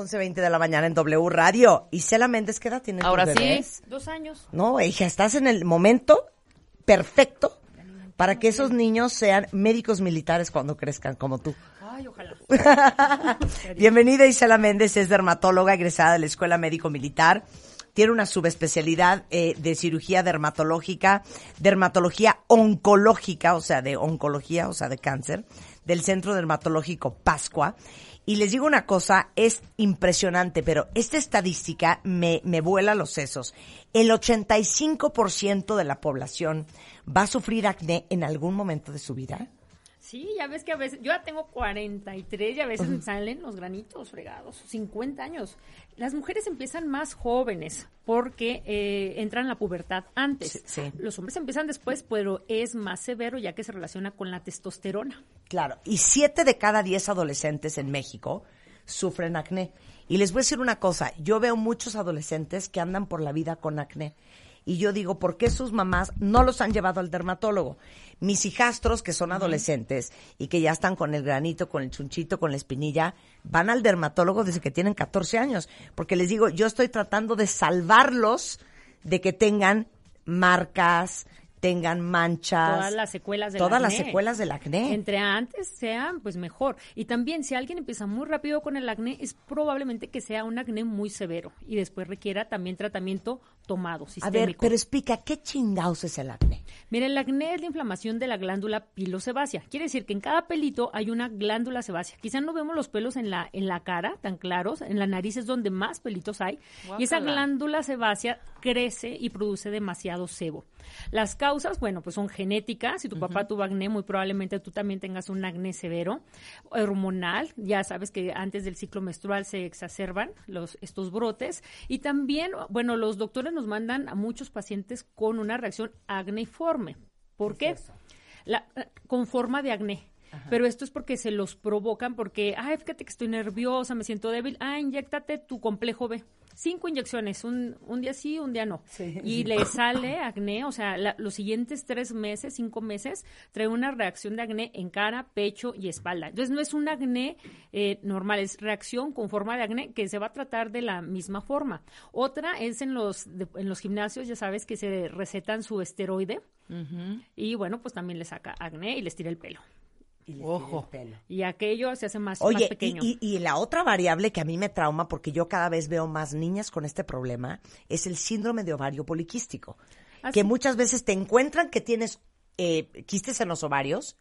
11.20 de la mañana en W Radio. Isela Méndez, ¿qué edad tienes? Ahora sí. bebés? Dos años. No, hija, estás en el momento perfecto para que esos niños sean médicos militares cuando crezcan como tú. Ay, ojalá. Bienvenida Isela Méndez, es dermatóloga egresada de la Escuela Médico Militar. Tiene una subespecialidad eh, de cirugía dermatológica, dermatología oncológica, o sea, de oncología, o sea, de cáncer, del Centro Dermatológico Pascua. Y les digo una cosa, es impresionante, pero esta estadística me, me vuela los sesos. El 85% de la población va a sufrir acné en algún momento de su vida. Sí, ya ves que a veces, yo ya tengo 43 y a veces me salen los granitos fregados, 50 años. Las mujeres empiezan más jóvenes porque eh, entran en la pubertad antes. Sí, sí. Los hombres empiezan después, pero es más severo ya que se relaciona con la testosterona. Claro, y siete de cada diez adolescentes en México sufren acné. Y les voy a decir una cosa, yo veo muchos adolescentes que andan por la vida con acné. Y yo digo, ¿por qué sus mamás no los han llevado al dermatólogo? Mis hijastros, que son adolescentes y que ya están con el granito, con el chunchito, con la espinilla, van al dermatólogo desde que tienen 14 años. Porque les digo, yo estoy tratando de salvarlos de que tengan marcas, tengan manchas. Todas las secuelas del Todas las acné. secuelas del acné. Entre antes sean, pues mejor. Y también, si alguien empieza muy rápido con el acné, es probablemente que sea un acné muy severo y después requiera también tratamiento tomado, A sistémico. ver, pero explica, ¿qué chingados es el acné? Mira, el acné es la inflamación de la glándula pilosebácea. Quiere decir que en cada pelito hay una glándula sebácea. Quizá no vemos los pelos en la, en la cara tan claros, en la nariz es donde más pelitos hay. Y esa glándula sebácea crece y produce demasiado sebo. Las causas, bueno, pues son genéticas. Si tu papá tuvo acné, muy probablemente tú también tengas un acné severo. Hormonal, ya sabes que antes del ciclo menstrual se exacerban los, estos brotes. Y también, bueno, los doctores nos mandan a muchos pacientes con una reacción acneiforme. ¿Por qué? La- eh, con forma de acné. Pero esto es porque se los provocan porque, ay, fíjate que estoy nerviosa, me siento débil. Ah, inyectate tu complejo B. Cinco inyecciones, un, un día sí, un día no. y le sale acné, o sea, la- los siguientes tres meses, cinco meses, trae una reacción de acné en cara, pecho y espalda. Entonces no es un acné eh, normal, es reacción con forma de acné que se va a tratar de la misma forma. Otra es en los, de- en los gimnasios, ya sabes, que se recetan su esteroide y bueno, pues también le saca acné y les tira el pelo. Ojo. Y aquello se hace más, más pequeño. y, y- y la otra variable que a mí me trauma, porque yo cada vez veo más niñas con este problema, es el síndrome de ovario poliquístico. Así. Que muchas veces te encuentran que tienes eh, quistes en los ovarios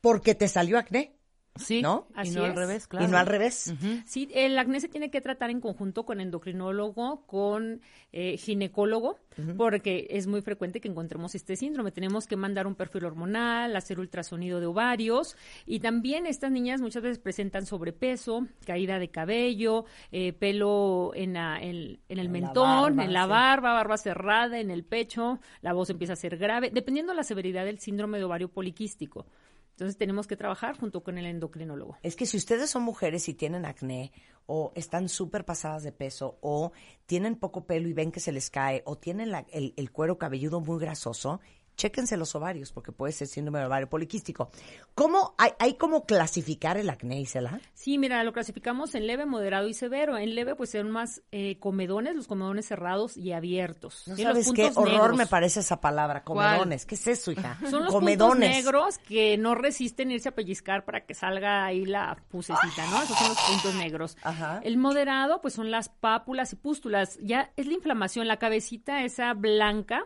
porque te salió acné, Sí. ¿no? Y no al revés, claro. Y no al revés. Sí, el acné se tiene que tratar en conjunto con endocrinólogo, con eh, ginecólogo, porque es muy frecuente que encontremos este síndrome. Tenemos que mandar un perfil hormonal, hacer ultrasonido de ovarios y también estas niñas muchas veces presentan sobrepeso, caída de cabello, eh, pelo en, la- en- en el En la mentón, barba, en la sí. barba, barba cerrada, en el pecho, la voz empieza a ser grave, dependiendo de la severidad del síndrome de ovario poliquístico. Entonces tenemos que trabajar junto con el endocrinólogo. Es que si ustedes son mujeres y tienen acné, o están súper pasadas de peso, o tienen poco pelo y ven que se les cae, o tienen la- el, el cuero cabelludo muy grasoso, chéquense los ovarios, porque puede ser síndrome de ovario poliquístico. ¿Cómo, hay, hay cómo clasificar el acné, Isela? Sí, mira, lo clasificamos en leve, moderado y severo. En leve, pues son más eh, comedones, los comedones cerrados y abiertos. No los sabes qué horror negros. me parece esa palabra, ¿Cuál? comedones. ¿Qué es eso, hija? Son los comedones. puntos negros que no resisten irse a pellizcar para que salga ahí la pusecita, ¿no? Esos son los puntos negros. Ajá. El moderado, pues son las pápulas y pústulas. Ya es la inflamación, la cabecita esa blanca,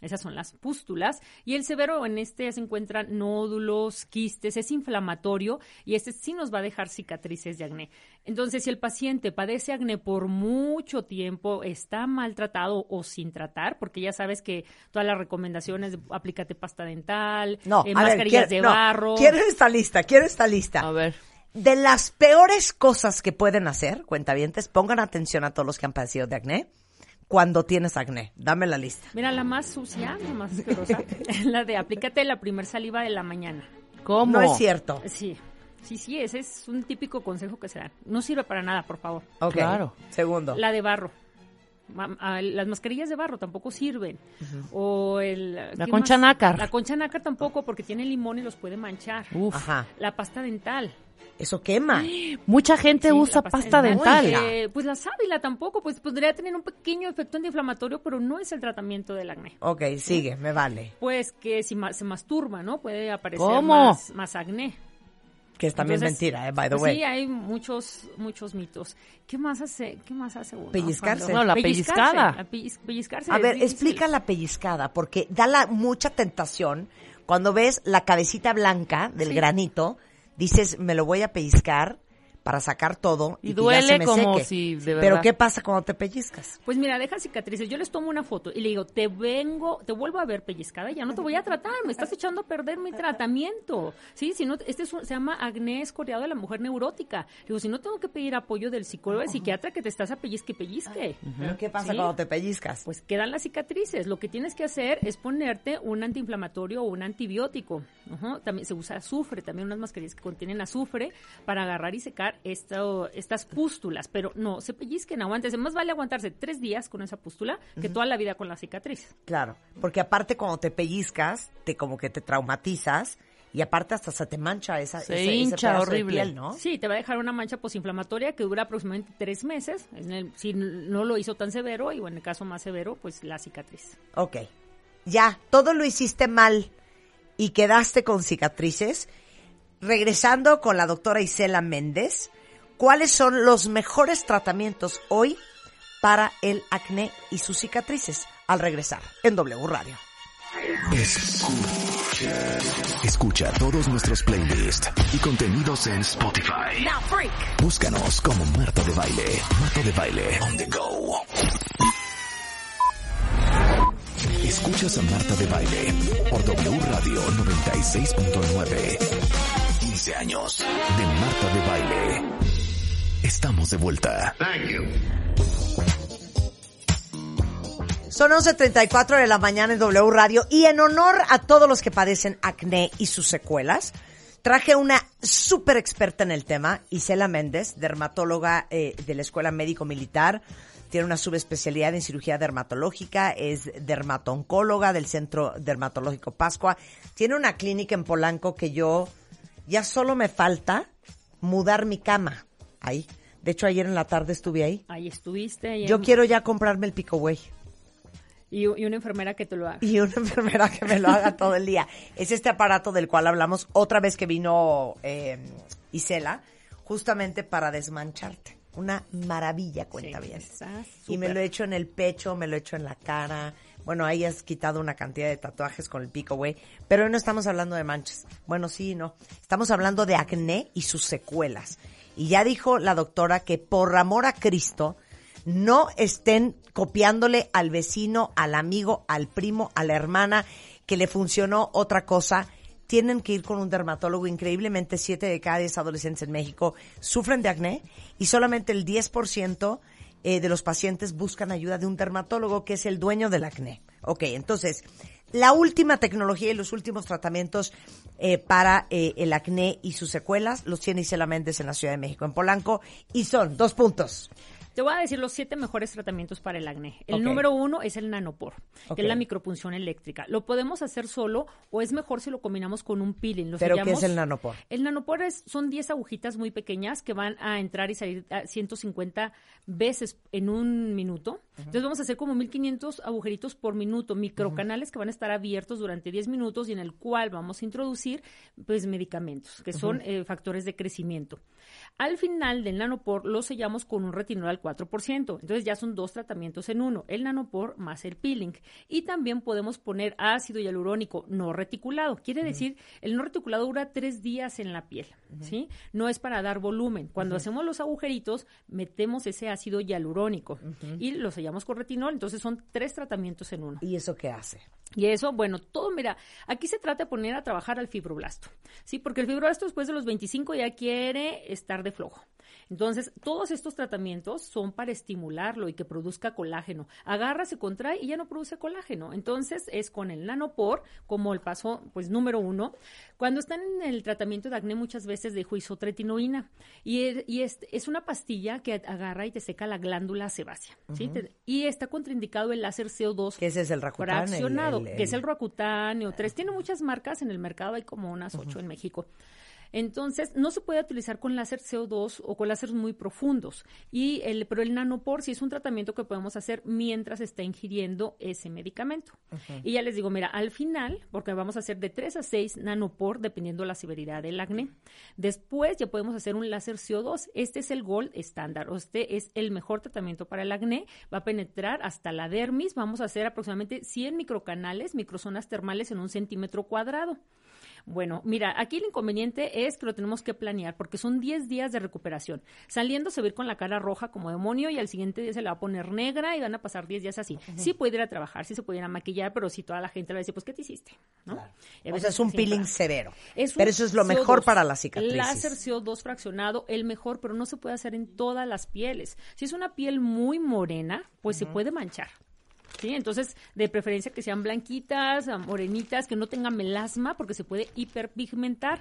esas son las pústulas. Y el severo, en este se encuentran nódulos, quistes, es inflamatorio y este sí nos va a dejar cicatrices de acné. Entonces, si el paciente padece acné por mucho tiempo, está maltratado o sin tratar, porque ya sabes que todas las recomendaciones, aplícate pasta dental, No, eh, ver, mascarillas quiero- de no, barro. Quiero esta lista, quiero esta lista. A ver. De las peores cosas que pueden hacer, cuentavientes, pongan atención a todos los que han padecido de acné, cuando tienes acné. Dame la lista. Mira, la más sucia, la más asquerosa, es la de aplícate la primer saliva de la mañana. ¿Cómo? No es cierto. Sí, sí, sí, ese es un típico consejo que se dan. No sirve para nada, por favor. Claro. Segundo. La de barro. Las mascarillas de barro tampoco sirven. O el... La ¿qué concha más? nácar. La concha nácar tampoco porque tiene limón y los puede manchar. Uf. Ajá. La pasta dental. Eso quema. Mucha gente Sí, usa pasta dental. Eh, pues la sábila tampoco, pues podría tener un pequeño efecto antiinflamatorio, pero no es el tratamiento del acné. Ok, sigue, me vale. Pues que si ma- se masturba, ¿no? Puede aparecer ¿Cómo? Más, más acné. Que es también Entonces, mentira, eh, by the pues way. Sí, hay muchos, muchos mitos. ¿Qué más hace, qué más hace uno? Pellizcarse. cuando- No, la Pellizcarse, pellizcada. la pelliz- pellizcarse A ver, difícil. explica la pellizcada, porque da la, mucha tentación. Cuando ves la cabecita blanca del Sí. granito, dices, me lo voy a pellizcar para sacar todo y, Y que ya se duele me como seque. si de Pero. ¿qué pasa cuando te pellizcas? Pues mira, deja cicatrices. Yo les tomo una foto y le digo, te vengo, te vuelvo a ver pellizcada, ya no te voy a tratar, me estás echando a perder mi tratamiento. Sí, si no, este es un- se llama acné escoriado de la mujer neurótica. Digo, si no tengo que pedir apoyo del psicólogo, del psiquiatra que te estás a pellizque, pellizque. ¿Pero qué pasa Sí. cuando te pellizcas? Pues quedan las cicatrices. Lo que tienes que hacer es ponerte un antiinflamatorio o un antibiótico. Ujú, También se usa azufre, también unas mascarillas que contienen azufre para agarrar y secar esto, estas pústulas. Pero no, se pellizquen, aguantes. Más vale aguantarse tres días con esa pústula que toda la vida con la cicatriz. Claro, porque aparte cuando te pellizcas, te como que te traumatizas y aparte hasta se te mancha esa Se ese- ese hincha de horrible. piel, ¿no? Sí, te va a dejar una mancha posinflamatoria que dura aproximadamente tres meses. En el- si no lo hizo tan severo, y bueno, en el caso más severo, pues la cicatriz. Ok. Ya, todo lo hiciste mal y quedaste con cicatrices. Regresando con la doctora Isela Méndez, ¿cuáles son los mejores tratamientos hoy para el acné y sus cicatrices? Al regresar en W Radio. Escucha. Escucha todos nuestros playlists y contenidos en Spotify. Búscanos como Marta de Baile. Marta de Baile. On the go. Escuchas a Marta de Baile por W Radio 96.9. 15 años de Marta de Baile. Estamos de vuelta. Son 11.34 de la mañana en W Radio y en honor a todos los que padecen acné y sus secuelas, traje una súper experta en el tema, Isela Méndez, dermatóloga eh, de la Escuela Médico Militar. Tiene una subespecialidad en cirugía dermatológica, es dermatooncóloga del Centro Dermatológico Pascua. Tiene una clínica en Polanco que yo ya solo me falta mudar mi cama ahí. De hecho, ayer en la tarde estuve ahí. Ahí estuviste. ahí Yo en- quiero ya comprarme el pico güey. y, y una enfermera que te lo haga. y una enfermera que me lo haga todo el día. Es este aparato del cual hablamos otra vez que vino eh, Isela, justamente para desmancharte. Una maravilla, cuenta Sí, bien. Y me lo he hecho en el pecho, me lo he hecho en la cara. Bueno, ahí has quitado una cantidad de tatuajes con el pico, güey. Pero hoy no estamos hablando de manchas. Bueno, sí no. Estamos hablando de acné y sus secuelas. Y ya dijo la doctora que por amor a Cristo, no estén copiándole al vecino, al amigo, al primo, a la hermana que le funcionó otra cosa. Tienen que ir con un dermatólogo. Increíblemente, 7 de cada 10 adolescentes en México sufren de acné y solamente el 10% eh, de los pacientes buscan ayuda de un dermatólogo que es el dueño del acné. Ok, entonces, la última tecnología y los últimos tratamientos eh, para eh, el acné y sus secuelas los tiene Isela Méndez en la Ciudad de México, en Polanco, y son dos puntos. Te voy a decir los siete mejores tratamientos para el acné. El número uno es el nanopor, que es la micropunción eléctrica. Lo podemos hacer solo o es mejor si lo combinamos con un peeling. ¿Pero qué es el nanopor? El nanopor es- son 10 agujitas muy pequeñas que van a entrar y salir a 150 veces en un minuto. Entonces vamos a hacer como 1500 agujeritos por minuto, microcanales que van a estar abiertos durante 10 minutos y en el cual vamos a introducir pues medicamentos, que son eh, factores de crecimiento. Al final del nanopor lo sellamos con un retinol al 4%. Entonces ya son dos tratamientos en uno, el nanopor más el peeling. Y también podemos poner ácido hialurónico no reticulado. Quiere decir, el no reticulado dura tres días en la piel, ¿sí? No es para dar volumen. Cuando hacemos los agujeritos, metemos ese ácido hialurónico y lo sellamos con retinol. Entonces son tres tratamientos en uno. ¿Y eso qué hace? Y eso, bueno, todo, mira, aquí se trata de poner a trabajar al fibroblasto, ¿sí? Porque el fibroblasto después de los 25 ya quiere estar de flojo. Entonces, todos estos tratamientos son para estimularlo y que produzca colágeno. Agarra, se contrae y ya no produce colágeno. Entonces, es con el nanopor como el paso, pues, número uno. Cuando están en el tratamiento de acné, muchas veces dejo isotretinoína. Y, es, y es, es una pastilla que agarra y te seca la glándula sebácea, ¿sí? Te- y está contraindicado el láser CO2 Que ese es el fraccionado, el- que es el- el Roacutan o 3. Tiene muchas marcas en el mercado, hay como unas ocho en México. Entonces, no se puede utilizar con láser CO2 o con láseres muy profundos. Y el, pero el nanopor sí es un tratamiento que podemos hacer mientras está ingiriendo ese medicamento. Y ya les digo, mira, al final, porque vamos a hacer de 3 a 6 nanopor dependiendo la severidad del acné. Después ya podemos hacer un láser CO2. Este es el gold estándar. Este es el mejor tratamiento para el acné. Va a penetrar hasta la dermis. Vamos a hacer aproximadamente 100 microcanales, microzonas termales en un centímetro cuadrado. Bueno, mira, aquí el inconveniente es que lo tenemos que planear porque son 10 días de recuperación. Saliendo se va a ir con la cara roja como demonio y al siguiente día se la va a poner negra y van a pasar 10 días así. Sí puede ir a trabajar, sí se puede ir a maquillar, pero si toda la gente le va a decir, pues, ¿qué te hiciste? ¿No? O sea, es un peeling severo. pero eso es lo mejor para la cicatrices. Láser CO2 fraccionado, el mejor, pero no se puede hacer en todas las pieles. Si es una piel muy morena, pues se puede manchar. ¿Sí? Entonces, de preferencia que sean blanquitas, morenitas, que no tengan melasma, porque se puede hiperpigmentar.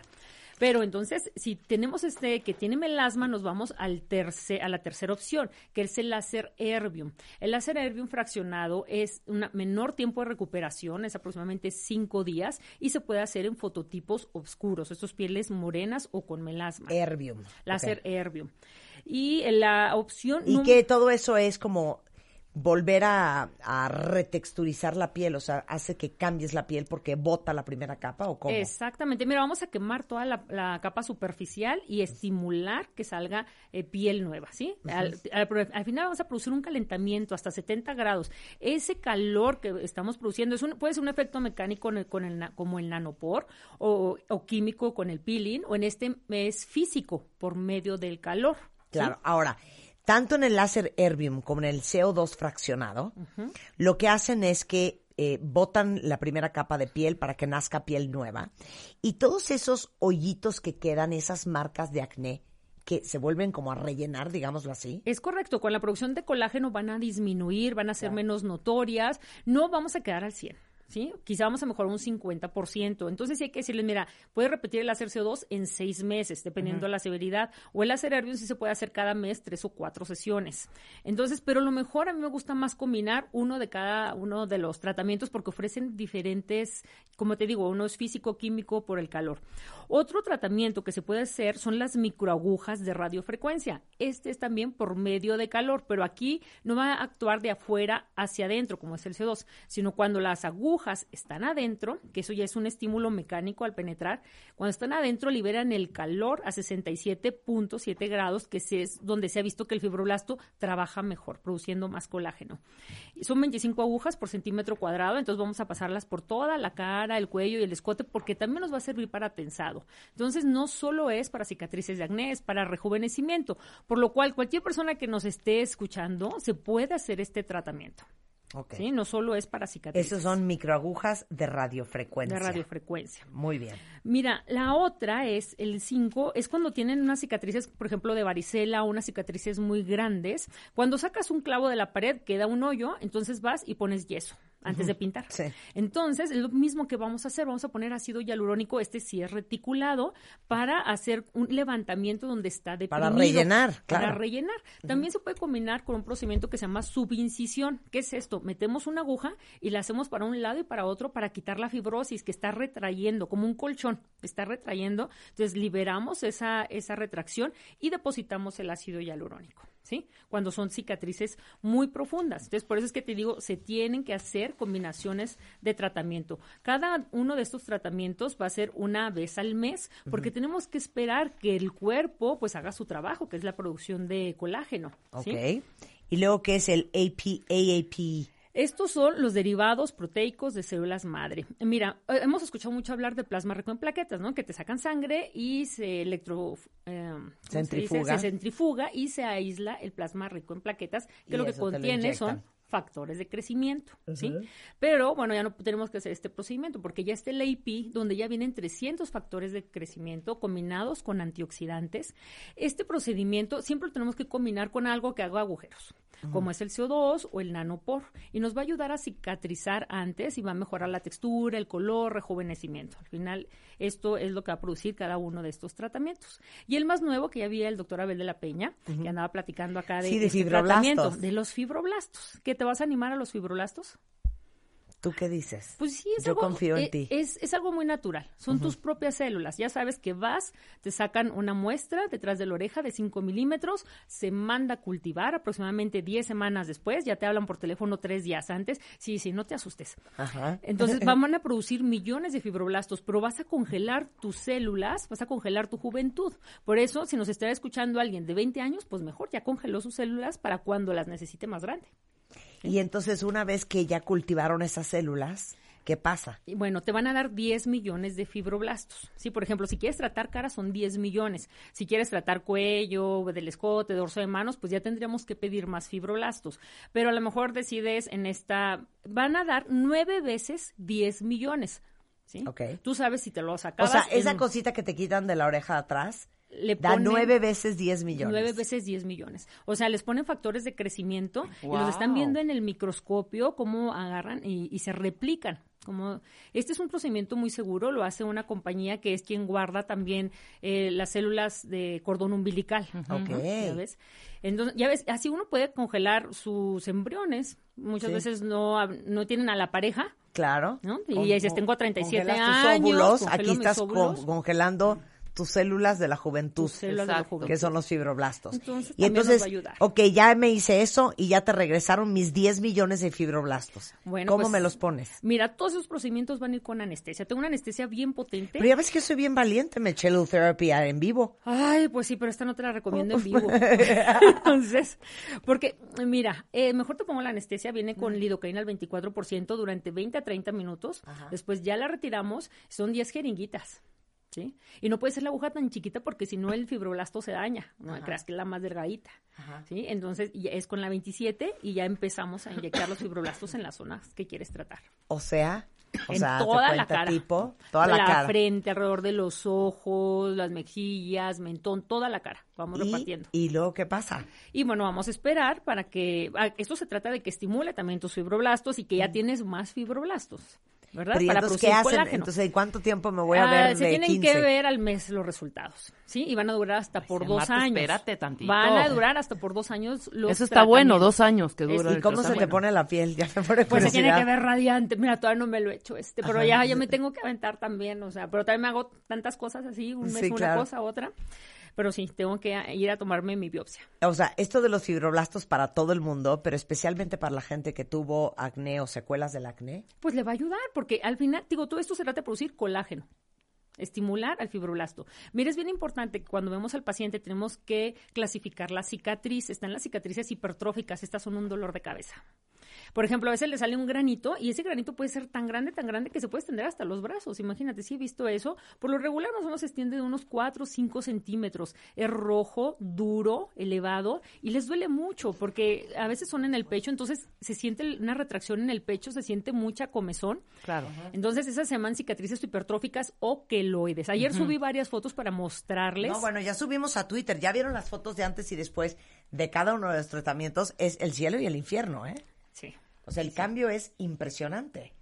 Pero entonces, si tenemos este que tiene melasma, nos vamos al tercer, a la tercera opción, que es el láser Erbium. El láser Erbium fraccionado es un menor tiempo de recuperación, es aproximadamente cinco días, y se puede hacer en fototipos oscuros, estos pieles morenas o con melasma. Erbium. Láser Erbium. Y la opción... Y que todo eso es como volver a, retexturizar la piel, o sea, hace que cambies la piel porque bota la primera capa o cómo? Exactamente, mira, vamos a quemar toda la, capa superficial y estimular que salga eh, piel nueva, ¿sí? al, final vamos a producir un calentamiento hasta 70 grados. Ese calor que estamos produciendo es un, puede ser un efecto mecánico con el, como el nanopor o, o químico con el peeling o en este es físico por medio del calor. Claro, ahora tanto en el láser Erbium como en el CO2 fraccionado, lo que hacen es que eh, botan la primera capa de piel para que nazca piel nueva. Y todos esos hoyitos que quedan, esas marcas de acné, que se vuelven como a rellenar, digámoslo así. Es correcto, con la producción de colágeno van a disminuir, van a ser menos notorias, no vamos a quedar al 100. ¿Sí? Quizá vamos a mejorar un 50%. Entonces sí hay que decirles, mira, puede repetir el láser CO2 en seis meses, dependiendo de la severidad. O el láser Erbium sí se puede hacer cada mes tres o cuatro sesiones. Entonces, pero lo mejor a mí me gusta más combinar uno de cada uno de los tratamientos porque ofrecen diferentes, como te digo, uno es físico, químico por el calor. Otro tratamiento que se puede hacer son las microagujas de radiofrecuencia. Este es también por medio de calor, pero aquí no va a actuar de afuera hacia adentro, como es el CO2, sino cuando las están adentro, que eso ya es un estímulo mecánico al penetrar, cuando están adentro liberan el calor a 67.7 grados, que es donde se ha visto que el fibroblasto trabaja mejor, produciendo más colágeno. Son 25 agujas por centímetro cuadrado, entonces vamos a pasarlas por toda la cara, el cuello y el escote, porque también nos va a servir para tensado. Entonces, no solo es para cicatrices de acné, es para rejuvenecimiento, por lo cual cualquier persona que nos esté escuchando se puede hacer este tratamiento. Sí, no solo es para cicatrices. Esos son microagujas de radiofrecuencia. De radiofrecuencia. Muy bien. Mira, la otra es el 5, es cuando tienen unas cicatrices, por ejemplo, de varicela o unas cicatrices muy grandes. Cuando sacas un clavo de la pared, queda un hoyo, entonces vas y pones yeso antes de pintar. Entonces, es lo mismo que vamos a hacer, vamos a poner ácido hialurónico, este sí es reticulado, para hacer un levantamiento donde está deprimido. Para rellenar, claro. Para rellenar. También se puede combinar con un procedimiento que se llama subincisión. ¿Qué es esto? Metemos una aguja y la hacemos para un lado y para otro para quitar la fibrosis que está retrayendo, como un colchón, está retrayendo. Entonces, liberamos esa, esa retracción y depositamos el ácido hialurónico. ¿Sí? Cuando son cicatrices muy profundas. Entonces, por eso es que te digo, se tienen que hacer combinaciones de tratamiento. Cada uno de estos tratamientos va a ser una vez al mes, porque tenemos que esperar que el cuerpo pues haga su trabajo, que es la producción de colágeno. Ok. Y luego, ¿qué es el AP, AAP? Estos son los derivados proteicos de células madre. Mira, eh, hemos escuchado mucho hablar de plasma rico en plaquetas, ¿no? Que te sacan sangre y se electro... Eh, centrifuga. Se, centrifuga y se aísla el plasma rico en plaquetas, que lo que contiene son factores de crecimiento, ¿sí? Pero, bueno, ya no tenemos que hacer este procedimiento porque ya está el AP, donde ya vienen 300 factores de crecimiento combinados con antioxidantes. Este procedimiento siempre lo tenemos que combinar con algo que haga agujeros como es el CO2 o el nanopor, y nos va a ayudar a cicatrizar antes y va a mejorar la textura, el color, rejuvenecimiento. Al final, esto es lo que va a producir cada uno de estos tratamientos. Y el más nuevo, que ya vi el doctor Abel de la Peña, que andaba platicando acá de, sí, de, este tratamiento, de los fibroblastos. ¿Qué te vas a animar a los fibroblastos? ¿Tú qué dices? Pues sí, es Yo algo, confío en eh, ti. Es, es algo muy natural. Son tus propias células. Ya sabes que vas, te sacan una muestra detrás de la oreja de 5 milímetros, se manda a cultivar aproximadamente 10 semanas después. Ya te hablan por teléfono tres días antes. Sí, sí, no te asustes. Ajá. Entonces van a producir millones de fibroblastos, pero vas a congelar tus células, vas a congelar tu juventud. Por eso, si nos está escuchando alguien de 20 años, pues mejor ya congeló sus células para cuando las necesite más grande. Y entonces una vez que ya cultivaron esas células, ¿qué pasa? Y bueno, te van a dar 10 millones de fibroblastos. Sí, por ejemplo, si quieres tratar cara son 10 millones. Si quieres tratar cuello, del escote, dorso de manos, pues ya tendríamos que pedir más fibroblastos. Pero a lo mejor decides en esta, van a dar nueve veces 10 millones. ¿Sí? Ok. Tú sabes si te lo O acabas. sea, en esa cosita que te quitan de la oreja de atrás le da ponen nueve veces 10 millones. Nueve veces 10 millones. O sea, les ponen factores de crecimiento y los están viendo en el microscopio cómo agarran y, y se replican. Como, este es un procedimiento muy seguro, lo hace una compañía que es quien guarda también eh, las células de cordón umbilical. Ok. ¿Ya ves? Entonces, ya ves, así uno puede congelar sus embriones. Muchas Sí. veces no, no tienen a la pareja, Claro. ¿no? Y dices, tengo 37 congelas tus años, óvulos, aquí estás con- congelando tus células de la juventud. Tus células de la juventud. que son los fibroblastos. Entonces, y entonces, va a ayudar. ok, ya me hice eso y ya te regresaron mis 10 millones de fibroblastos. Bueno, ¿Cómo pues, me los pones? Mira, todos esos procedimientos van a ir con anestesia. Tengo una anestesia bien potente. Pero ya ves que soy bien valiente, me eché therapy en vivo. Ay, pues sí, pero esta no te la recomiendo en vivo. Entonces, porque, mira, eh, mejor te pongo la anestesia, viene con lidocaína al 24% durante 20 a 30 minutos. Después ya la retiramos, son 10 jeringuitas. ¿Sí? Y no puede ser la aguja tan chiquita porque si no el fibroblasto se daña, no creas que es la más delgadita, ¿sí? Entonces ya es con la 27 y ya empezamos a inyectar los fibroblastos en las zonas que quieres tratar. O sea, o en sea, toda la cara. tipo, toda la, cara. frente, alrededor de los ojos, las mejillas, mentón, toda la cara. Vamos y, repartiendo. y luego, ¿qué pasa? Y bueno, vamos a esperar para que. ah, Esto se trata de que estimule también tus fibroblastos y que ya tienes más fibroblastos. ¿Verdad? Pero ¿y para entonces, ¿qué hacen? colágeno. Entonces, ¿en cuánto tiempo me voy a Ah, ver se de tienen 15? que ver al mes los resultados, ¿sí? Y van a durar hasta por dos Marta, años. espérate tantito. Van a durar hasta por dos años los Eso está bueno, dos años que dura ¿Y el cómo se te pone la piel? Ya me pone Pues se tiene que ver radiante. Mira, todavía no me lo he hecho este, pero Ajá. ya, ya me tengo que aventar también, o sea, pero también me hago tantas cosas así, un mes Sí, una claro. cosa, otra. Pero sí, tengo que ir a tomarme mi biopsia. O sea, esto de los fibroblastos para todo el mundo, pero especialmente para la gente que tuvo acné o secuelas del acné. Pues le va a ayudar, porque al final, digo, todo esto se trata de producir colágeno. Estimular al fibroblasto. Mira, es bien importante que cuando vemos al paciente tenemos que clasificar la cicatriz. Están las cicatrices hipertróficas, estas son un dolor de cabeza. Por ejemplo, a veces le sale un granito y ese granito puede ser tan grande, tan grande que se puede extender hasta los brazos. Imagínate, si he visto eso. Por lo regular más o menos se extiende de unos 4 o 5 centímetros. Es rojo, duro, elevado y les duele mucho porque a veces son en el pecho, entonces se siente una retracción en el pecho, se siente mucha comezón. Claro. Entonces esas se llaman cicatrices hipertróficas o queloides. Ayer subí varias fotos para mostrarles. No, bueno, ya subimos a Twitter. Ya vieron las fotos de antes y después de cada uno de los tratamientos. Es el cielo y el infierno, ¿eh? Sí. O sea, el cambio es impresionante.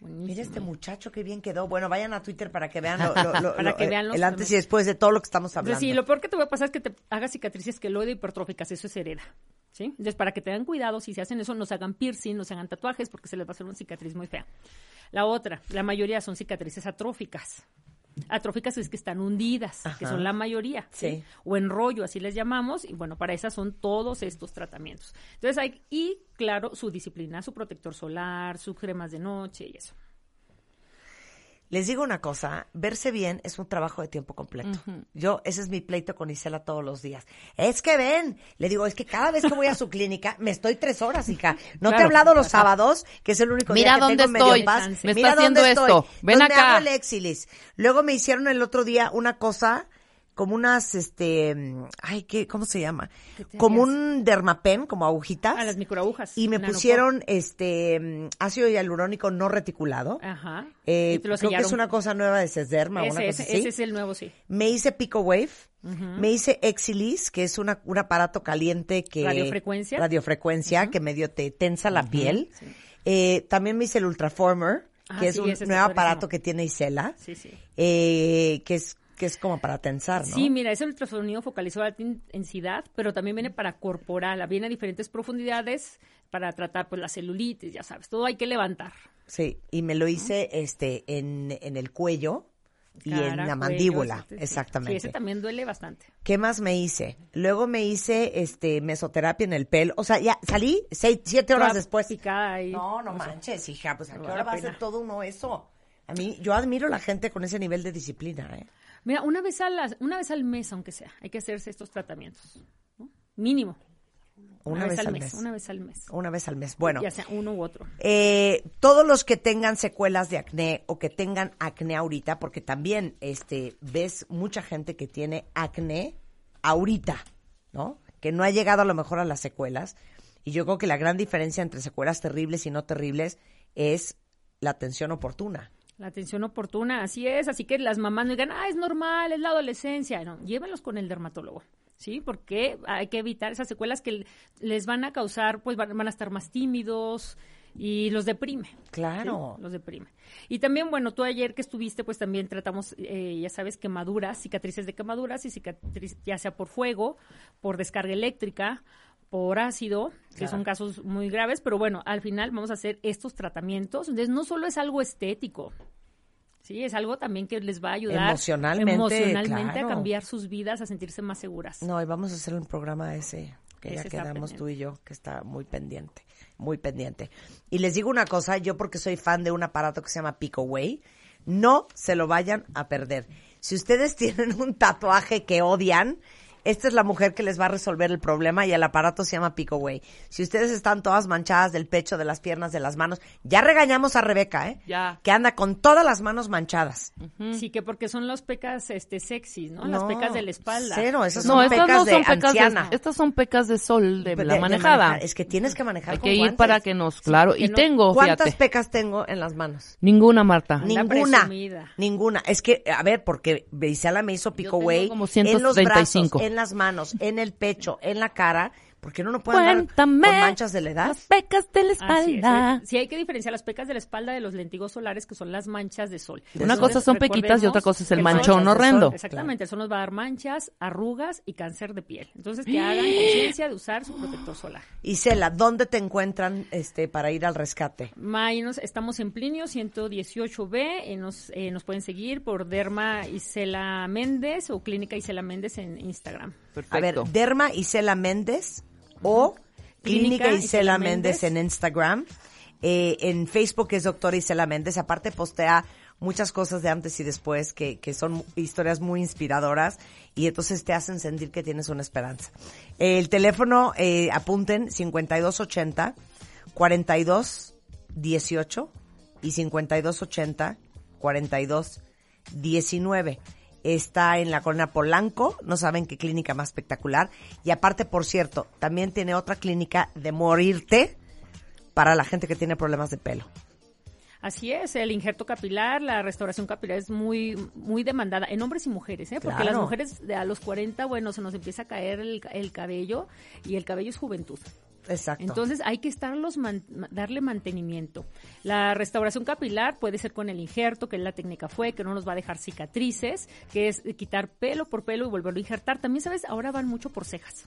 Mira este muchacho qué bien quedó. Bueno, vayan a Twitter para que vean, lo- lo- lo- Para que vean los el antes y después de todo lo que estamos hablando. Entonces, sí, lo peor que te va a pasar es que te hagas cicatrices queloide hipertróficas, eso es hereda. ¿Sí? Entonces, para que tengan cuidado, si se hacen eso, no se hagan piercing, no se hagan tatuajes, porque se les va a hacer una cicatriz muy fea. La otra, la mayoría son cicatrices atróficas. Atróficas es que están hundidas, que son la mayoría, ¿sí? Sí. O en rollo, así les llamamos, y bueno, para esas son todos estos tratamientos. Entonces hay, y claro, su disciplina, su protector solar, sus cremas de noche y eso. Les digo una cosa, verse bien es un trabajo de tiempo completo. Yo, ese es mi pleito con Isela todos los días. Es que ven, le digo, es que cada vez que voy a su clínica me estoy tres horas, hija. No te he hablado los sábados, que es el único Mira día que dónde tengo medio estoy. paz. Me Mira está dónde haciendo estoy. esto. Ven Entonces me acá. hago el exilis. Luego me hicieron el otro día una cosa como unas, este, mm, ay, ¿qué, ¿cómo se llama? ¿Qué te Como un dermapen, como agujitas. A las microagujas. Y me nanopor. pusieron, este, mm, ácido hialurónico no reticulado. Ajá. Eh, creo que es una cosa nueva de Sesderma, ese, una cosa ese, así. ese es el nuevo, sí. Me hice Pico Wave, me hice Exilis, que es una, un aparato caliente que... Radiofrecuencia. Radiofrecuencia, que medio te tensa la piel. Eh, también me hice el Ultraformer, Ah, que es sí, un nuevo aparato que tiene Isela, Sí, sí. eh, que es Que es como para tensar, ¿no? Sí, mira, es el ultrasonido focalizado a alta intensidad, pero también viene para corporal, viene a diferentes profundidades para tratar pues la celulitis, ya sabes, todo hay que levantar. Sí, y me lo hice este en, en el cuello y en la cuello, mandíbula, este, exactamente. Sí, ese también duele bastante. ¿Qué más me hice? Luego me hice este mesoterapia en el pelo. O sea, ya salí seis, siete horas Toda después. picada ahí. No, no O sea, manches, hija, pues a qué hora va a pena. todo uno eso. A mí, yo admiro a la gente con ese nivel de disciplina, ¿eh? Mira, una vez, a la- una vez al mes, aunque sea, hay que hacerse estos tratamientos. ¿no? Mínimo. Una, vez, al mes. Una vez al mes. Una vez al mes. Bueno, Ya sea uno u otro. eh, todos los que tengan secuelas de acné o que tengan acné ahorita, porque también este ves mucha gente que tiene acné ahorita, ¿no? Que no ha llegado a lo mejor a las secuelas. Y yo creo que la gran diferencia entre secuelas terribles y no terribles es la atención oportuna. La atención oportuna, así es. Así que las mamás no digan, ah, es normal, es la adolescencia. No, llévenlos con el dermatólogo. ¿Sí? Porque hay que evitar esas secuelas que les van a causar, pues van van a estar más tímidos y los deprime. Claro. Sí, los deprime. Y también, bueno, tú ayer que estuviste, pues también tratamos, eh, ya sabes, quemaduras, cicatrices de quemaduras y cicatrices, ya sea por fuego, por descarga eléctrica, por ácido, que Claro. son casos muy graves, pero bueno, al final vamos a hacer estos tratamientos. Entonces, no solo es algo estético, sí, es algo también que les va a ayudar Emocionalmente, emocionalmente claro. a cambiar sus vidas, a sentirse más seguras. No, y vamos a hacer un programa ese, que ya Ese está quedamos tú y yo, que está muy pendiente, muy pendiente. Y les digo una cosa, yo porque soy fan de un aparato que se llama Picoway, no se lo vayan a perder. Si ustedes tienen un tatuaje que odian, esta es la mujer que les va a resolver el problema y el aparato se llama Picoway. Si ustedes están todas manchadas del pecho, de las piernas, de las manos, ya regañamos a Rebeca, ¿eh? Ya. Que anda con todas las manos manchadas. Sí, que porque son las pecas este sexys, ¿no? Las No, pecas de la espalda. Cero, esas No, son estas pecas no son de pecas anciana. de, estas son pecas de sol de, De- la manejada. Es que tienes que manejar Hay con que ir guantes. para que nos, claro. que Y no- tengo, ¿Cuántas fíjate, pecas tengo en las manos? ninguna, Marta. Ninguna. Ninguna. Es que, a ver, porque Isela me hizo pico tengo güey como en los 135. brazos, en las manos, en el pecho, en la cara, porque uno no puede andar Cuéntame con manchas de la edad. las pecas de la Así es, espalda. eh. Sí, hay que diferenciar las pecas de la espalda de los lentigos solares, que son las manchas de sol. De Una sol. cosa son pequitas y otra cosa es el manchón horrendo. sol. Exactamente, el sol nos va a dar manchas, arrugas y cáncer de piel. Entonces, que hagan conciencia de usar su protector solar. Isela, ¿dónde te encuentran este para ir al rescate? May, nos- estamos en Plinio 118B. eh, nos, eh, nos pueden seguir por Derma Isela Méndez o Clínica Isela Méndez en Instagram. Perfecto. A ver, Derma Isela Méndez o Clínica Clínica Isela Méndez en Instagram. Eh, en Facebook es doctora Isela Méndez. Aparte postea muchas cosas de antes y después que, que son historias muy inspiradoras y entonces te hacen sentir que tienes una esperanza. el teléfono, eh, apunten, 5280 4218 y 5280 4219 está en la colonia Polanco, no saben qué clínica más espectacular. Y aparte, por cierto, también tiene otra clínica de morirte para la gente que tiene problemas de pelo. Así es, el injerto capilar, la restauración capilar es muy muy demandada en hombres y mujeres, ¿eh? porque Claro. las mujeres de a los 40, bueno, se nos empieza a caer el, el cabello y el cabello es juventud. Exacto. Entonces hay que estarlos man- darle mantenimiento. La restauración capilar puede ser con el injerto, que es la técnica fue, que no nos va a dejar cicatrices, que es quitar pelo por pelo y volverlo a injertar. También sabes, ahora van mucho por cejas.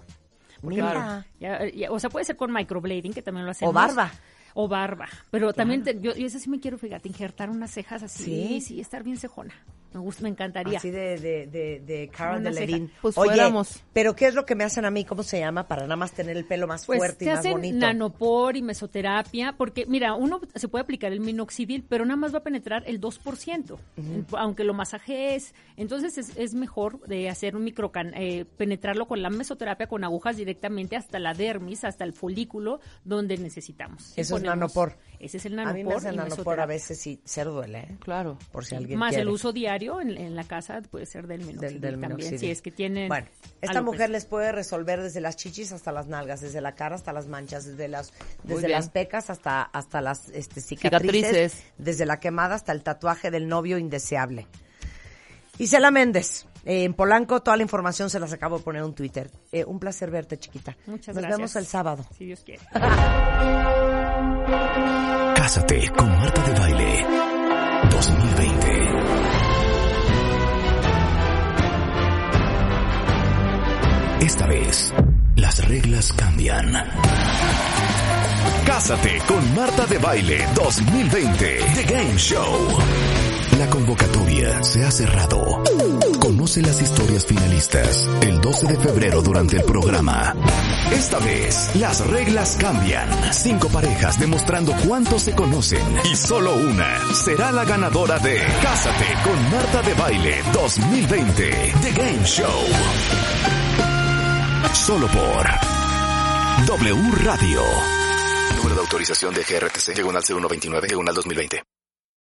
Mira. Ya- ya- o sea, puede ser con microblading, que también lo hacemos. O barba. O barba. Pero también te- yo, yo esa sí me quiero, fíjate, injertar unas cejas así. ¿Sí? Sí, estar bien cejona. Me gusta, me encantaría. Así de, de, de, de Cara de ceja. Levine. Pues Oye, fuéramos. pero ¿qué es lo que me hacen a mí? ¿Cómo se llama? Para nada más tener el pelo más Pues fuerte y más hacen bonito. nanopor y mesoterapia, porque mira, uno se puede aplicar el minoxidil, pero nada más va a penetrar el 2%, en- aunque lo masajees. Entonces es, es mejor de hacer un microcan, eh, penetrarlo con la mesoterapia con agujas directamente hasta la dermis, hasta el folículo, donde necesitamos. Sí Eso es nanopor. Ese es el a nanopor. mí me hacen nanopor a veces y cero duele, ¿eh? Claro. Por si alguien Más quiere. el uso diario en, en la casa puede ser del minoxidil del, del también, minoxidil. si es que tienen Bueno, esta mujer les puede resolver desde las chichis hasta las nalgas, desde la cara hasta las manchas, desde las desde las pecas hasta hasta las este, cicatrices, Cicatrices. desde la quemada hasta el tatuaje del novio indeseable. Isela Méndez, eh, en Polanco, toda la información se las acabo de poner en Twitter. Eh, un placer verte, chiquita. Muchas Nos gracias. vemos el sábado. Si Dios quiere. Cásate con Marta de Baile 2020. Esta vez, las reglas cambian. Cásate con Marta de Baile 2020, The Game Show. La convocatoria se ha cerrado. Conoce las historias finalistas el 12 de febrero durante el programa. Esta vez, las reglas cambian. Cinco parejas demostrando cuánto se conocen y solo una será la ganadora de Cásate con Marta de Baile 2020, The Game Show. Solo por W Radio. Número de autorización de GRTC, diagonal 0129, diagonal 2020.